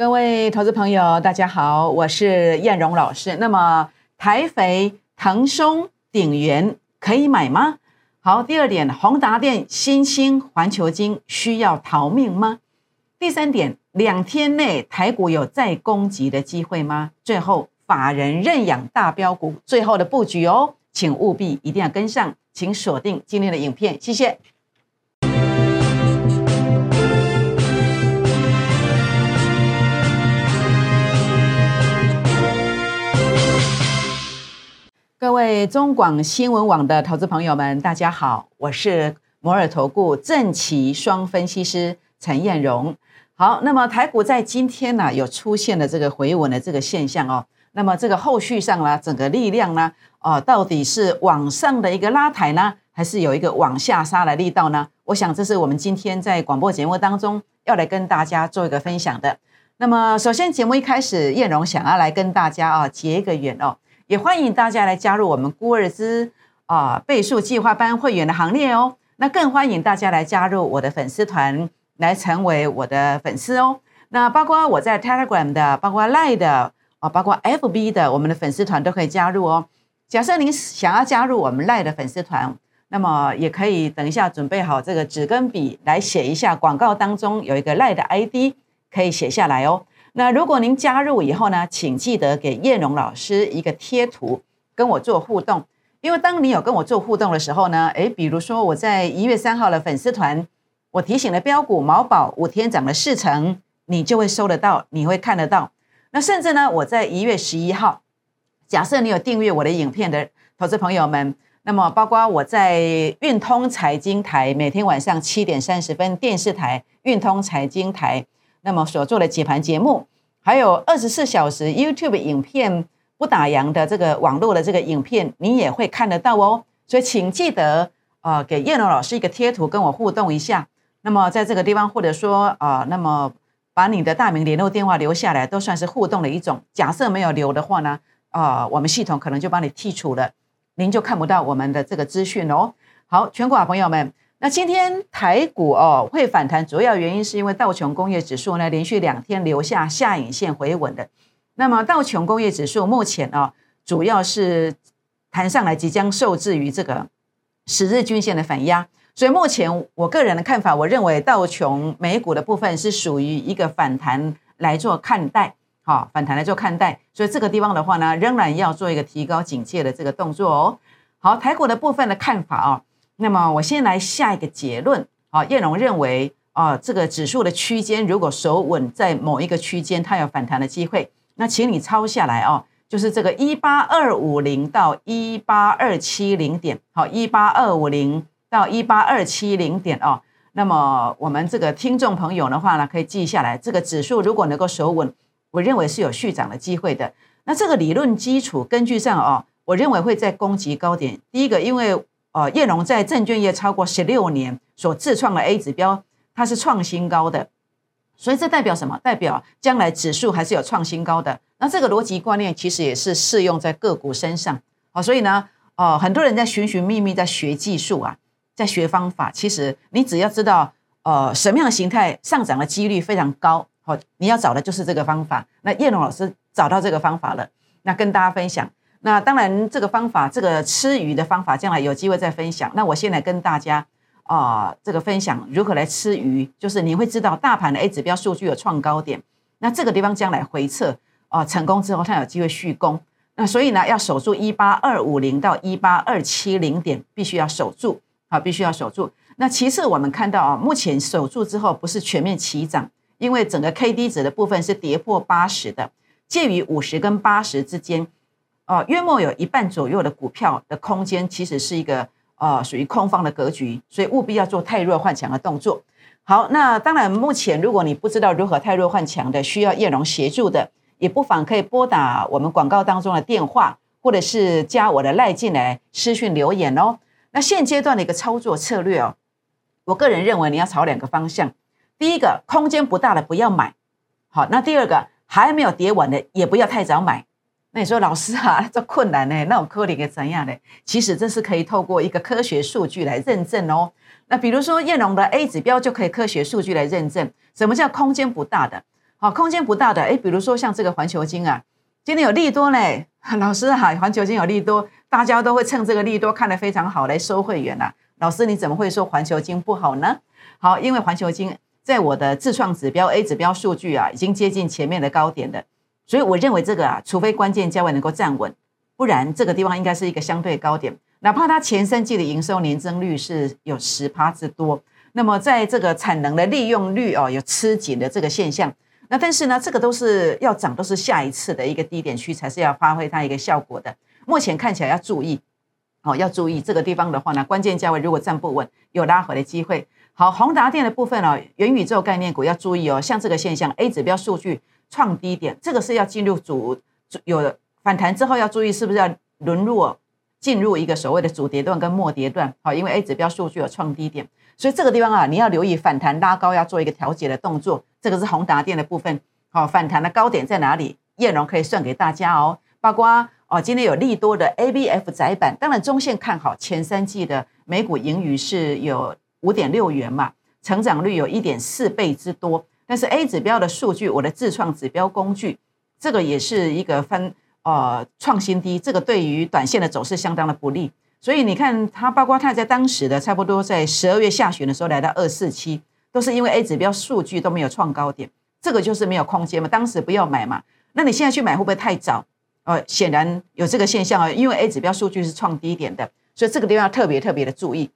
各位投资朋友，大家好，我是燕荣老师。那么台肥、腾松、鼎元可以买吗？好，第二点，宏达电、新兴、环球金需要逃命吗？第三点，两天内台股有再攻击的机会吗？最后，法人认养大标股最后的布局哦，请务必一定要跟上，请锁定今天的影片，谢谢。各位中广新闻网的投资朋友们，大家好，我是摩尔投顾正奇双分析师陈燕荣。好，那么台股在今天呢，有出现了这个回稳的这个现象哦。那么这个后续上呢，整个力量呢，哦，到底是往上的一个拉抬呢，还是有一个往下杀的力道呢？我想这是我们今天在广播节目当中要来跟大家做一个分享的。那么首先节目一开始，燕荣想要来跟大家啊结一个缘哦。也欢迎大家来加入我们孤儿之啊倍数计划班会员的行列哦。那更欢迎大家来加入我的粉丝团，来成为我的粉丝哦。那包括我在 Telegram 的，包括 Line 的啊，包括 FB 的，我们的粉丝团都可以加入哦。假设您想要加入我们 Line 的粉丝团，那么也可以等一下准备好这个纸跟笔来写一下广告当中有一个 Line 的 ID，可以写下来哦。那如果您加入以后呢，请记得给叶荣老师一个贴图，跟我做互动。因为当你有跟我做互动的时候呢，诶，比如说我在一月三号的粉丝团，我提醒了标股毛宝五天涨了四成，你就会收得到，你会看得到。那甚至呢，我在一月十一号，假设你有订阅我的影片的投资朋友们，那么包括我在运通财经台每天晚上七点三十分电视台运通财经台。那么所做的解盘节目，还有二十四小时 YouTube 影片不打烊的这个网络的这个影片，你也会看得到哦。所以请记得啊，给叶龙老师一个贴图，跟我互动一下。那么在这个地方，或者说啊，那么把你的大名、联络电话留下来，都算是互动的一种。假设没有留的话呢，啊，我们系统可能就帮你剔除了，您就看不到我们的这个资讯哦。好，全国好朋友们。那今天台股哦会反弹，主要原因是因为道琼工业指数呢连续两天留下下影线回稳的。那么道琼工业指数目前啊主要是弹上来，即将受制于这个十日均线的反压，所以目前我个人的看法，我认为道琼美股的部分是属于一个反弹来做看待，好反弹来做看待，所以这个地方的话呢，仍然要做一个提高警戒的这个动作哦。好，台股的部分的看法啊。那么我先来下一个结论啊，叶龙认为啊，这个指数的区间如果守稳在某一个区间，它有反弹的机会。那请你抄下来哦，就是这个一八二五零到一八二七零点，好，一八二五零到一八二七零点哦。那么我们这个听众朋友的话呢，可以记下来，这个指数如果能够守稳，我认为是有续涨的机会的。那这个理论基础根据上哦，我认为会在攻击高点。第一个，因为哦，叶龙在证券业超过十六年所自创的 A 指标，它是创新高的，所以这代表什么？代表将来指数还是有创新高的。那这个逻辑观念其实也是适用在个股身上。好，所以呢，哦，很多人在寻寻觅觅在学技术啊，在学方法。其实你只要知道，呃，什么样的形态上涨的几率非常高，好，你要找的就是这个方法。那叶龙老师找到这个方法了，那跟大家分享。那当然，这个方法，这个吃鱼的方法，将来有机会再分享。那我现在跟大家啊，这个分享如何来吃鱼，就是你会知道大盘的 A 指标数据有创高点，那这个地方将来回撤啊成功之后，它有机会续攻。那所以呢，要守住一八二五零到一八二七零点，必须要守住啊，必须要守住。那其次，我们看到啊，目前守住之后不是全面齐涨，因为整个 K D 值的部分是跌破八十的，介于五十跟八十之间。哦，约莫有一半左右的股票的空间，其实是一个呃属于空方的格局，所以务必要做太弱换强的动作。好，那当然，目前如果你不知道如何太弱换强的，需要叶龙协助的，也不妨可以拨打我们广告当中的电话，或者是加我的赖进来私讯留言哦。那现阶段的一个操作策略哦，我个人认为你要朝两个方向，第一个空间不大的不要买，好，那第二个还没有跌完的也不要太早买。那你说老师啊，这困难呢？那我科理给怎样呢？其实这是可以透过一个科学数据来认证哦。那比如说燕龙的 A 指标就可以科学数据来认证，什么叫空间不大的？好，空间不大的，哎，比如说像这个环球金啊，今天有利多嘞，老师哈，环球金有利多，大家都会趁这个利多看得非常好来收会员呐。老师你怎么会说环球金不好呢？好，因为环球金在我的自创指标 A 指标数据啊，已经接近前面的高点的，所以我认为这个啊，除非关键价位能够站稳，不然这个地方应该是一个相对高点。哪怕它前三季的营收年增率是有十趴之多，那么在这个产能的利用率哦有吃紧的这个现象，那但是呢，这个都是要涨，都是下一次的一个低点区才是要发挥它一个效果的。目前看起来要注意，哦要注意这个地方的话呢，关键价位如果站不稳，有拉回的机会。好，宏达电的部分哦，元宇宙概念股要注意哦，像这个现象，A 指标数据创低点，这个是要进入主主有反弹之后要注意是不是要沦落。进入一个所谓的主跌段跟末跌段，好，因为 A 指标数据有创低点，所以这个地方啊，你要留意反弹拉高要做一个调节的动作。这个是宏达电的部分，好，反弹的高点在哪里？叶荣可以算给大家哦。包括哦，今天有利多的 ABF 窄板，当然中线看好，前三季的每股盈余是有五点六元嘛，成长率有一点四倍之多。但是 A 指标的数据，我的自创指标工具，这个也是一个分。呃，创新低，这个对于短线的走势相当的不利。所以你看，它包括它在当时的差不多在十二月下旬的时候来到二四七，都是因为 A 指标数据都没有创高点，这个就是没有空间嘛。当时不要买嘛，那你现在去买会不会太早？呃，显然有这个现象啊，因为 A 指标数据是创低点的，所以这个地方要特别特别的注意。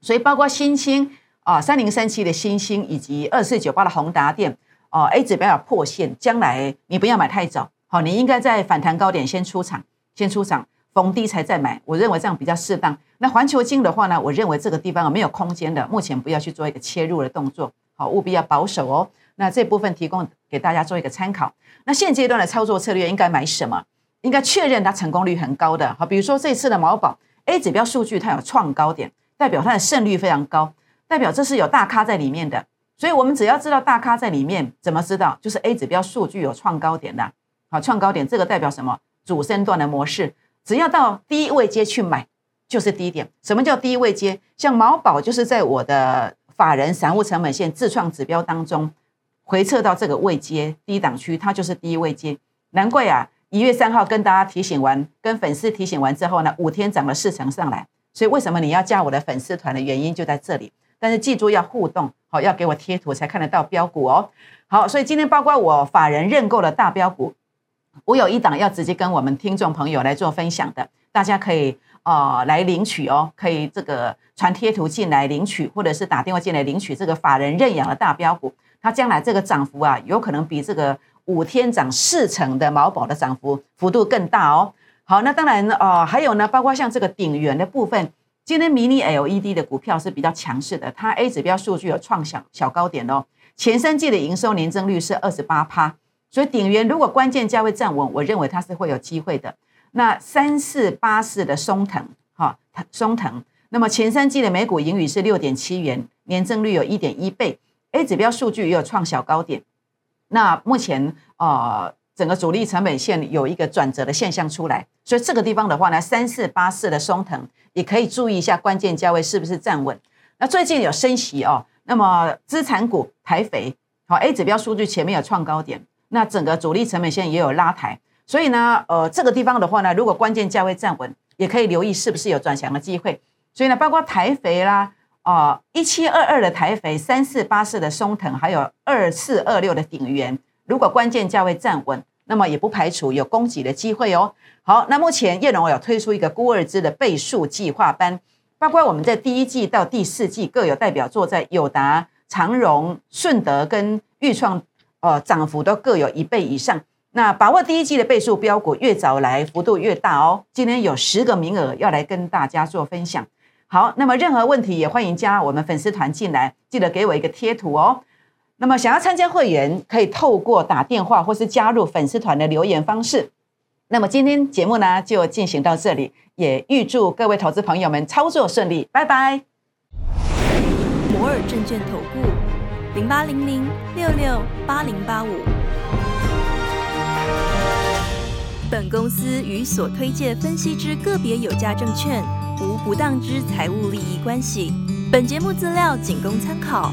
所以包括新兴啊，三零三七的新兴以及二四九八的宏达电哦，A 指标有破线，将来你不要买太早。好，你应该在反弹高点先出场，先出场逢低才再买，我认为这样比较适当。那环球金的话呢，我认为这个地方啊没有空间的，目前不要去做一个切入的动作，好，务必要保守哦。那这部分提供给大家做一个参考。那现阶段的操作策略应该买什么？应该确认它成功率很高的，好，比如说这次的毛宝 A 指标数据它有创高点，代表它的胜率非常高，代表这是有大咖在里面的。所以我们只要知道大咖在里面，怎么知道？就是 A 指标数据有创高点的。好，创高点这个代表什么？主升段的模式，只要到低位阶去买，就是低点。什么叫低位阶？像毛宝就是在我的法人散户成本线自创指标当中回撤到这个位阶低档区，它就是低位阶。难怪啊，一月三号跟大家提醒完，跟粉丝提醒完之后呢，五天涨了四成上来。所以为什么你要加我的粉丝团的原因就在这里。但是记住要互动，好，要给我贴图才看得到标股哦。好，所以今天包括我法人认购的大标股。我有一档要直接跟我们听众朋友来做分享的，大家可以呃来领取哦，可以这个传贴图进来领取，或者是打电话进来领取这个法人认养的大标股，它将来这个涨幅啊，有可能比这个五天涨四成的毛宝的涨幅幅度更大哦。好，那当然哦，还有呢，包括像这个顶元的部分，今天迷你 LED 的股票是比较强势的，它 A 指标数据有创小小高点哦，前三季的营收年增率是二十八趴。所以鼎元如果关键价位站稳，我认为它是会有机会的。那三四八四的松藤，哈，松藤，那么前三季的每股盈余是六点七元，年增率有一点一倍，A 指标数据也有创小高点。那目前呃，整个主力成本线有一个转折的现象出来，所以这个地方的话呢，三四八四的松藤也可以注意一下关键价位是不是站稳。那最近有升息哦，那么资产股台肥，好，A 指标数据前面有创高点。那整个主力成本线也有拉抬，所以呢，呃，这个地方的话呢，如果关键价位站稳，也可以留意是不是有转强的机会。所以呢，包括台肥啦，啊，一七二二的台肥，三四八四的松藤，还有二四二六的鼎元，如果关键价位站稳，那么也不排除有供给的机会哦。好，那目前叶龙有推出一个孤二支的倍数计划班，包括我们在第一季到第四季各有代表作在友达、长荣、顺德跟裕创。呃，涨幅都各有一倍以上。那把握第一季的倍数标股，越早来幅度越大哦。今天有十个名额要来跟大家做分享。好，那么任何问题也欢迎加我们粉丝团进来，记得给我一个贴图哦。那么想要参加会员，可以透过打电话或是加入粉丝团的留言方式。那么今天节目呢就进行到这里，也预祝各位投资朋友们操作顺利，拜拜。摩尔证券投顾。零八零零六六八零八五。本公司与所推介分析之个别有价证券无不当之财务利益关系。本节目资料仅供参考，